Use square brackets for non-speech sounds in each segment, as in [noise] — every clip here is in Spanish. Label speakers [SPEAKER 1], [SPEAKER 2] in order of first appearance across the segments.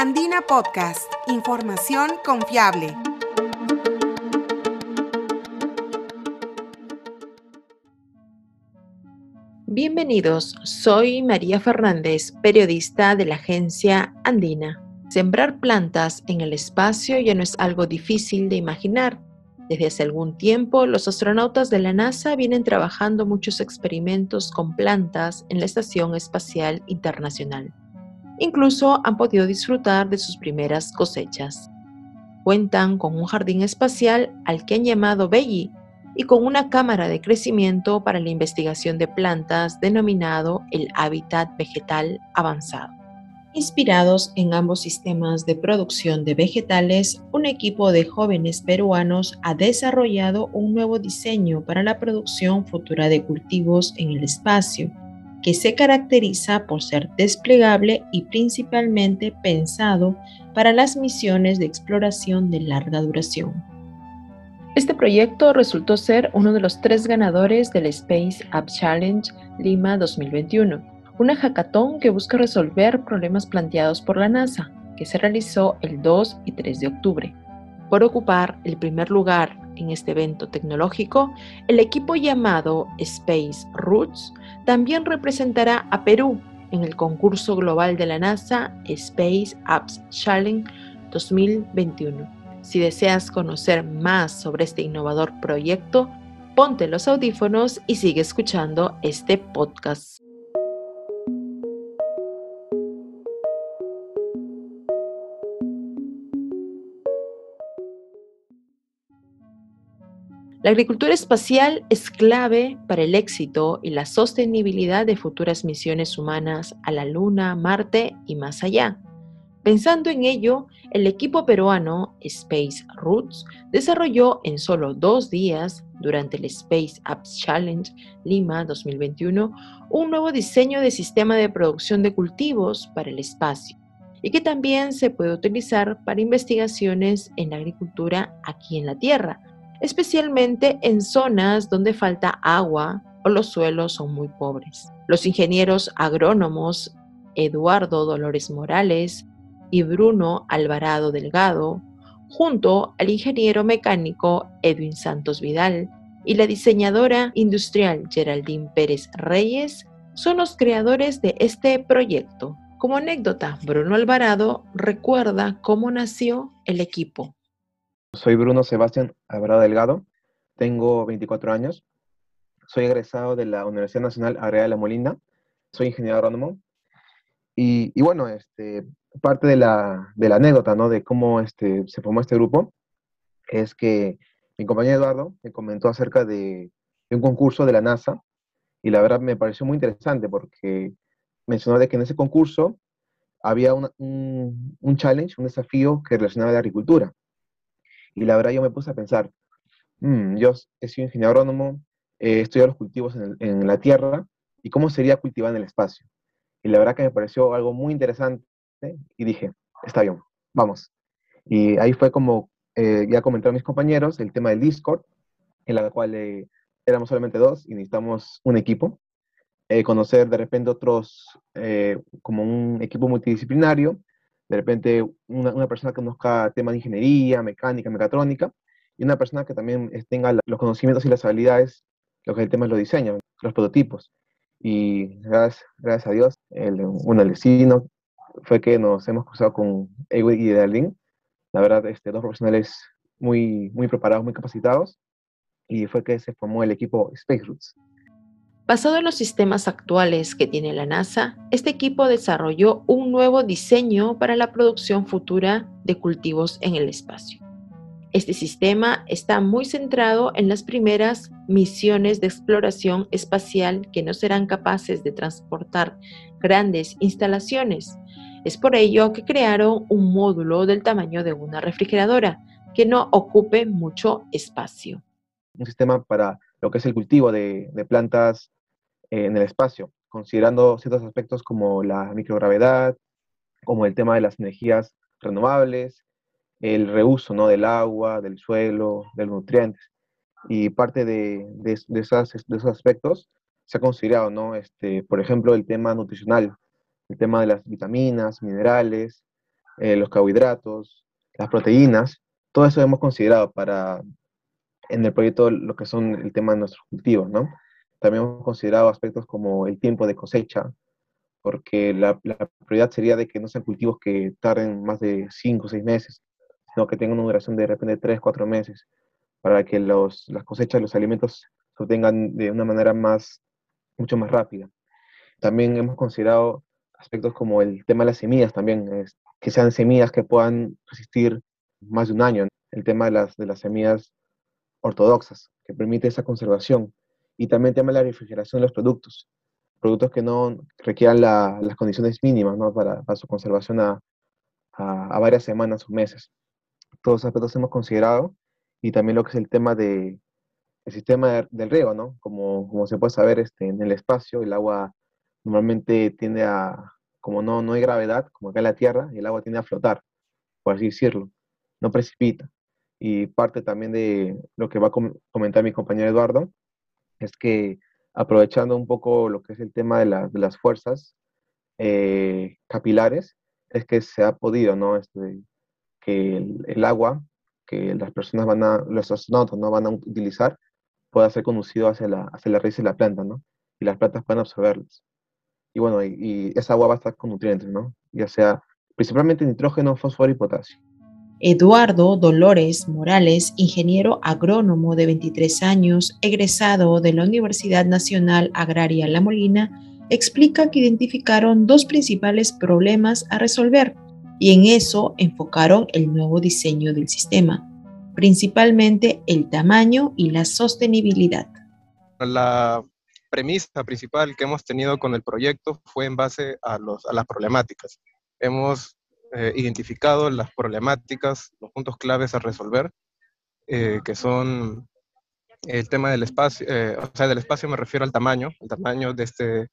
[SPEAKER 1] Andina Podcast, información confiable.
[SPEAKER 2] Bienvenidos, soy María Fernández, periodista de la agencia Andina. Sembrar plantas en el espacio ya no es algo difícil de imaginar. Desde hace algún tiempo, los astronautas de la NASA vienen trabajando muchos experimentos con plantas en la Estación Espacial Internacional. Incluso han podido disfrutar de sus primeras cosechas. Cuentan con un jardín espacial al que han llamado Belli y con una cámara de crecimiento para la investigación de plantas denominado el hábitat vegetal avanzado. Inspirados en ambos sistemas de producción de vegetales, un equipo de jóvenes peruanos ha desarrollado un nuevo diseño para la producción futura de cultivos en el espacio, que se caracteriza por ser desplegable y principalmente pensado para las misiones de exploración de larga duración. Este proyecto resultó ser uno de los tres ganadores del Space App Challenge Lima 2021, una hackathon que busca resolver problemas planteados por la NASA, que se realizó el 2 y 3 de octubre. Por ocupar el primer lugar en este evento tecnológico, el equipo llamado Space Roots también representará a Perú en el concurso global de la NASA Space Apps Challenge 2021. Si deseas conocer más sobre este innovador proyecto, ponte los audífonos y sigue escuchando este podcast. La agricultura espacial es clave para el éxito y la sostenibilidad de futuras misiones humanas a la Luna, Marte y más allá. Pensando en ello, el equipo peruano Space Roots desarrolló en solo dos días, durante el Space Apps Challenge Lima 2021, un nuevo diseño de sistema de producción de cultivos para el espacio y que también se puede utilizar para investigaciones en agricultura aquí en la Tierra, especialmente en zonas donde falta agua o los suelos son muy pobres. Los ingenieros agrónomos Eduardo Dolores Morales, y Bruno Alvarado Delgado, junto al ingeniero mecánico Edwin Santos Vidal y la diseñadora industrial Geraldine Pérez Reyes, son los creadores de este proyecto. Como anécdota, Bruno Alvarado recuerda cómo nació el equipo.
[SPEAKER 3] Soy Bruno Sebastián Alvarado Delgado, tengo 24 años, soy egresado de la Universidad Nacional Agraria de la Molina, soy ingeniero agrónomo y, y bueno, este, parte de la, de la anécdota, ¿no? De cómo este, se formó este grupo, es que mi compañero Eduardo me comentó acerca de, un concurso de la NASA y la verdad me pareció muy interesante porque mencionó de que en ese concurso había un, un, challenge, un desafío que relacionaba la agricultura. Y la verdad yo me puse a pensar, mm, yo he sido ingeniero agrónomo, he estudiado los cultivos en, la tierra, ¿y cómo sería cultivar en el espacio? Y la verdad que me pareció algo muy interesante y dije, está bien, vamos. Y ahí fue como eh, ya comentaron mis compañeros el tema del Discord, en la cual eh, éramos solamente dos y necesitamos un equipo. Eh, conocer de repente otros, como un equipo multidisciplinario, de repente una, persona que conozca temas de ingeniería, mecánica, mecatrónica, y una persona que también tenga los conocimientos y las habilidades, lo que el tema es los diseños, los prototipos. Y gracias, gracias a Dios, el, bueno, fue que nos hemos cruzado con Ewe y Darlene. La verdad, este, dos profesionales muy, muy preparados, muy capacitados, y fue que se formó el equipo Space Roots.
[SPEAKER 2] Basado en los sistemas actuales que tiene la NASA, este equipo desarrolló un nuevo diseño para la producción futura de cultivos en el espacio. Este sistema está muy centrado en las primeras misiones de exploración espacial que no serán capaces de transportar grandes instalaciones, es por ello que crearon un módulo del tamaño de una refrigeradora que no ocupe mucho espacio.
[SPEAKER 3] Un sistema para lo que es el cultivo de, plantas eh, en el espacio, considerando ciertos aspectos como la microgravedad, como el tema de las energías renovables, el reuso ¿no? del agua, del suelo, de los nutrientes. Y parte de, de, de esos aspectos se ha considerado, ¿no? este, por ejemplo, el tema nutricional, el tema de las vitaminas, minerales, eh, los carbohidratos, las proteínas, todo eso hemos considerado para en el proyecto lo que son el tema de nuestros cultivos, ¿no? También hemos considerado aspectos como el tiempo de cosecha, porque la, prioridad sería de que no sean cultivos que tarden más de 5 o 6 meses, sino que tengan una duración de, de repente 3, 4 meses, para que los, las cosechas, los alimentos se obtengan de una manera más, mucho más rápida. También hemos considerado aspectos como el tema de las semillas también, es, que sean semillas que puedan resistir más de un año. El tema de las, de las semillas ortodoxas, que permite esa conservación. Y también el tema de la refrigeración de los productos. Productos que no requieran las condiciones mínimas para, su conservación a, a, varias semanas o meses. Todos esos aspectos hemos considerado y también lo que es el tema de el sistema del riego, ¿no? Como, como se puede saber este, en el espacio, el agua normalmente tiende a, como no, no hay gravedad, como acá en la Tierra, el agua tiende a flotar, por así decirlo, no precipita. Y parte también de lo que va a comentar mi compañero Eduardo, es que aprovechando un poco lo que es el tema de, las fuerzas eh, capilares, es que se ha podido, ¿no? Este, que el, agua que las personas van a, los astronautas no van a utilizar, pueda ser conducido hacia la, hacia la raíz de la planta, ¿no? Y las plantas puedan absorberlas. Y bueno, y, esa agua va a estar con nutrientes, ¿no? Ya sea principalmente nitrógeno, fósforo y potasio.
[SPEAKER 2] Eduardo Dolores Morales, ingeniero agrónomo de 23 años, egresado de la Universidad Nacional Agraria La Molina, explica que identificaron dos principales problemas a resolver y en eso enfocaron el nuevo diseño del sistema, principalmente el tamaño y la sostenibilidad.
[SPEAKER 4] La premisa principal que hemos tenido con el proyecto fue en base a, a las problemáticas. Hemos eh, identificado las problemáticas, los puntos claves a resolver, eh, que son el tema del espacio, eh, o sea, del espacio me refiero al tamaño, el tamaño de este,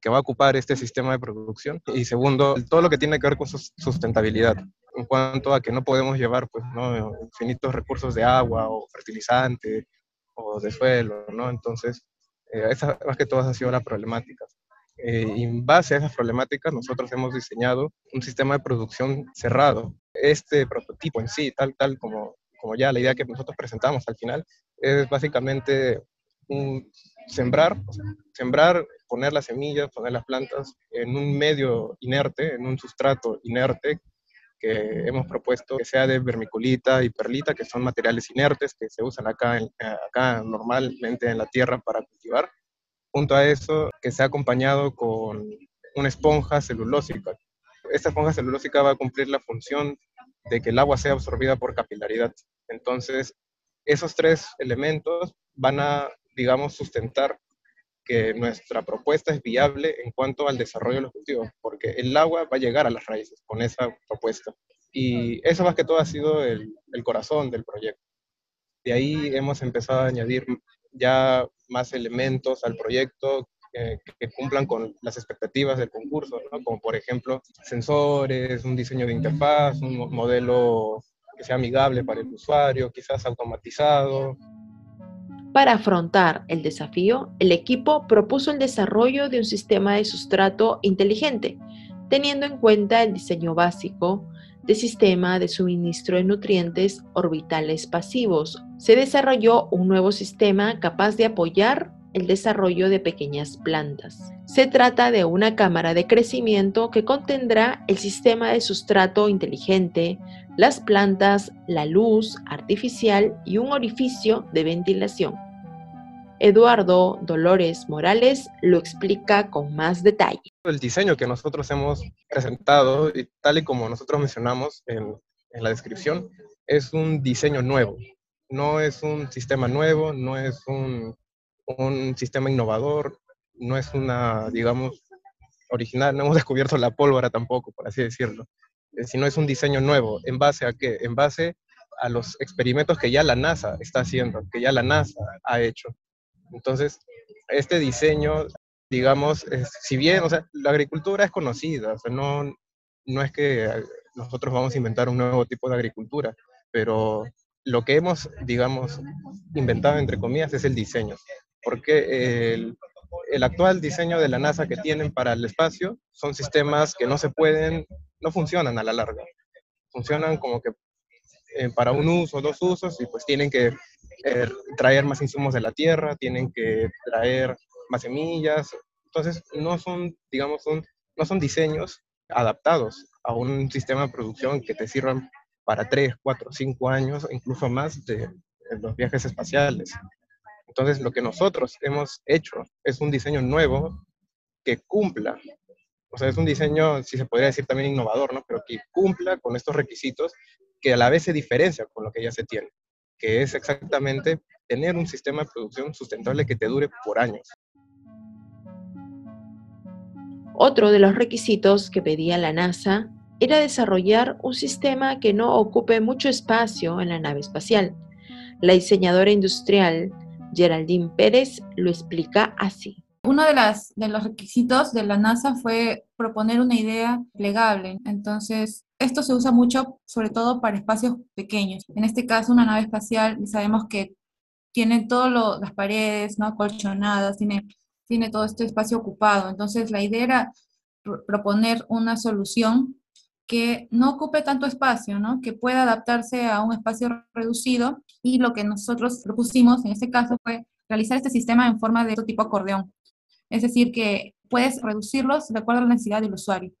[SPEAKER 4] que va a ocupar este sistema de producción. Y segundo, todo lo que tiene que ver con su sustentabilidad, en cuanto a que no podemos llevar pues, ¿no? infinitos recursos de agua o fertilizante o de suelo, ¿no? Entonces, eh, esa más que todas ha sido la problemática. Eh, en base a esas problemáticas, nosotros hemos diseñado un sistema de producción cerrado. Este prototipo en sí, tal, tal como, como ya la idea que nosotros presentamos al final, es básicamente sembrar, sembrar, poner las semillas, poner las plantas en un medio inerte, en un sustrato inerte que hemos propuesto que sea de vermiculita y perlita, que son materiales inertes que se usan acá, acá normalmente en la tierra para cultivar. Junto a eso, que sea acompañado con una esponja celulósica. Esta esponja celulósica va a cumplir la función de que el agua sea absorbida por capilaridad. Entonces, esos tres elementos van a, digamos, sustentar que nuestra propuesta es viable en cuanto al desarrollo de los cultivos, porque el agua va a llegar a las raíces con esa propuesta. Y eso más que todo ha sido el corazón del proyecto. De ahí hemos empezado a añadir ya más elementos al proyecto que, que cumplan con las expectativas del concurso, ¿no? como por ejemplo sensores, un diseño de interfaz, un modelo que sea amigable para el usuario, quizás automatizado,
[SPEAKER 2] para afrontar el desafío, el equipo propuso el desarrollo de un sistema de sustrato inteligente, teniendo en cuenta el diseño básico de sistema de suministro de nutrientes orbitales pasivos. Se desarrolló un nuevo sistema capaz de apoyar el desarrollo de pequeñas plantas. Se trata de una cámara de crecimiento que contendrá el sistema de sustrato inteligente, las plantas, la luz artificial y un orificio de ventilación. Eduardo Dolores Morales lo explica con más detalle.
[SPEAKER 4] El diseño que nosotros hemos presentado, y tal y como nosotros mencionamos en, la descripción, es un diseño nuevo. No es un sistema nuevo, no es un, un sistema innovador, no es una, digamos, original, no hemos [laughs] descubierto la pólvora tampoco, por así decirlo, eh, sino es un diseño nuevo. ¿En base a qué? En base a los experimentos que ya la NASA está haciendo, que ya la NASA ha hecho. Entonces, este diseño, digamos, si bien, o sea, la agricultura es conocida, o sea, no, no es que nosotros vamos a inventar un nuevo tipo de agricultura, pero lo que hemos, digamos, inventado, entre comillas, es el diseño. Porque el, el actual diseño de la NASA que tienen para el espacio son sistemas que no se pueden no funcionan a la larga. Funcionan como que eh, para un uso, dos usos, y pues tienen que traer más insumos de la tierra, tienen que traer más semillas. Entonces, no son, digamos, son, no son diseños adaptados a un sistema de producción que te sirvan para tres, cuatro, cinco años, incluso más de, de los viajes espaciales. Entonces, lo que nosotros hemos hecho es un diseño nuevo que cumpla, o sea, es un diseño, si se podría decir también innovador, ¿no? Pero que cumpla con estos requisitos que a la vez se diferencia con lo que ya se tiene, que es exactamente tener un sistema de producción sustentable que te dure por años.
[SPEAKER 2] Otro de los requisitos que pedía la NASA era desarrollar un sistema que no ocupe mucho espacio en la nave espacial. La diseñadora industrial Geraldine Pérez lo explica así.
[SPEAKER 5] Uno de, las, de los requisitos de la NASA fue proponer una idea plegable. Entonces, esto se usa mucho, sobre todo para espacios pequeños. En este caso, una nave espacial, sabemos que tiene todas las paredes ¿no? colchonadas, tiene, tiene todo este espacio ocupado. Entonces, la idea era proponer una solución que no ocupe tanto espacio, ¿no? que pueda adaptarse a un espacio reducido. Y lo que nosotros propusimos en este caso fue realizar este sistema en forma de tipo acordeón. Es decir, que puedes reducirlos de acuerdo a la necesidad del usuario.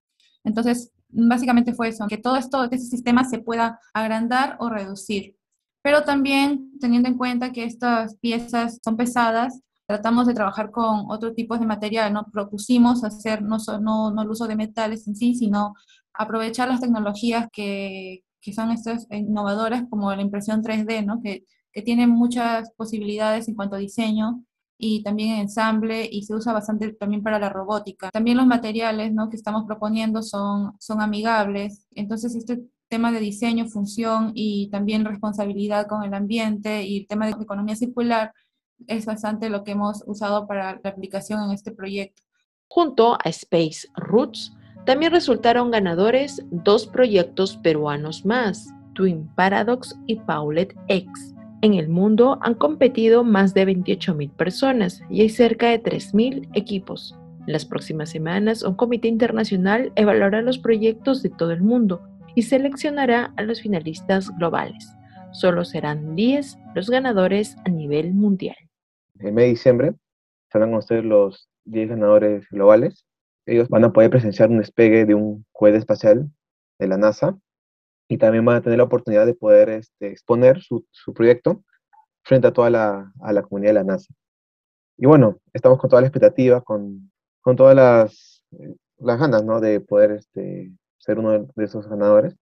[SPEAKER 5] Entonces, básicamente fue eso, que todo esto, este sistema se pueda agrandar o reducir. Pero también teniendo en cuenta que estas piezas son pesadas, tratamos de trabajar con otro tipo de material, ¿no? Propusimos hacer no, no, no el uso de metales en sí, sino aprovechar las tecnologías que, que son estas innovadoras, como la impresión 3D, ¿no? Que, que tienen muchas posibilidades en cuanto a diseño y también en ensamble y se usa bastante también para la robótica. También los materiales ¿no? que estamos proponiendo son, son amigables, entonces este tema de diseño, función y también responsabilidad con el ambiente y el tema de economía circular es bastante lo que hemos usado para la aplicación en este proyecto.
[SPEAKER 2] Junto a Space Roots, también resultaron ganadores dos proyectos peruanos más, Twin Paradox y Paulet X en el mundo han competido más de 28.000 personas y hay cerca de 3.000 equipos. En las próximas semanas, un comité internacional evaluará los proyectos de todo el mundo y seleccionará a los finalistas globales. Solo serán 10 los ganadores a nivel mundial.
[SPEAKER 3] En mes de diciembre serán ustedes los 10 ganadores globales. Ellos van a poder presenciar un despegue de un cohete espacial de la NASA y también van a tener la oportunidad de poder este, exponer su, proyecto frente a toda la, a la, comunidad de la NASA. Y bueno, estamos con toda la expectativa, con, con todas las, las ganas ¿no? de poder este, ser uno de esos ganadores.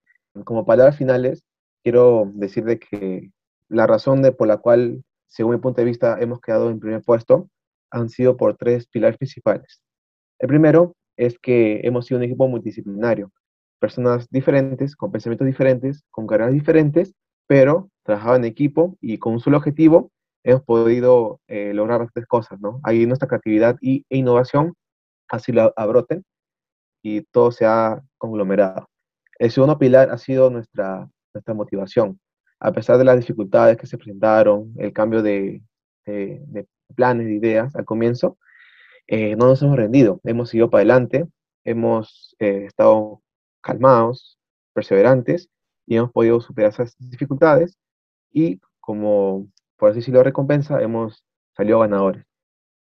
[SPEAKER 3] Como palabras finales, quiero decir de que la razón de, por la cual, según mi punto de vista, hemos quedado en primer puesto han sido por tres pilares principales. El primero es que hemos sido un equipo multidisciplinario personas diferentes, con pensamientos diferentes, con carreras diferentes, pero trabajaban en equipo y con un solo objetivo hemos podido eh, lograr bastantes cosas, ¿no? Ahí nuestra creatividad y, e innovación así lo abroten y todo se ha conglomerado. El segundo pilar ha sido nuestra, nuestra motivación. A pesar de las dificultades que se presentaron, el cambio de, de, planes, de ideas al comienzo, eh, no nos hemos rendido, hemos seguido para adelante, hemos eh, estado calmados, perseverantes y hemos podido superar esas dificultades y como por así decirlo recompensa hemos salido ganadores.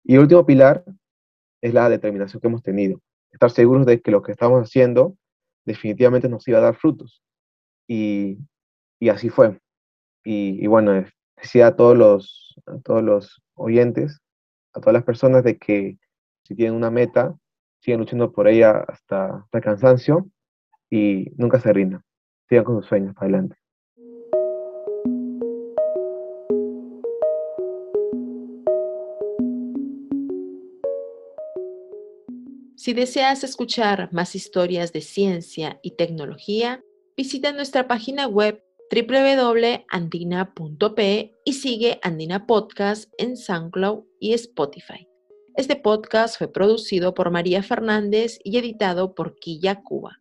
[SPEAKER 3] Y el último pilar es la determinación que hemos tenido, estar seguros de que lo que estamos haciendo definitivamente nos iba a dar frutos. Y, y así fue. Y, bueno, decía a todos, los, todos los oyentes, a todas las personas de que si tienen una meta, siguen luchando por ella hasta, hasta el cansancio y nunca se rinda. Sigan con sus sueños, para adelante.
[SPEAKER 2] Si deseas escuchar más historias de ciencia y tecnología, visita nuestra página web www.andina.pe y sigue Andina Podcast en SoundCloud y Spotify. Este podcast fue producido por María Fernández y editado por Quilla Cuba.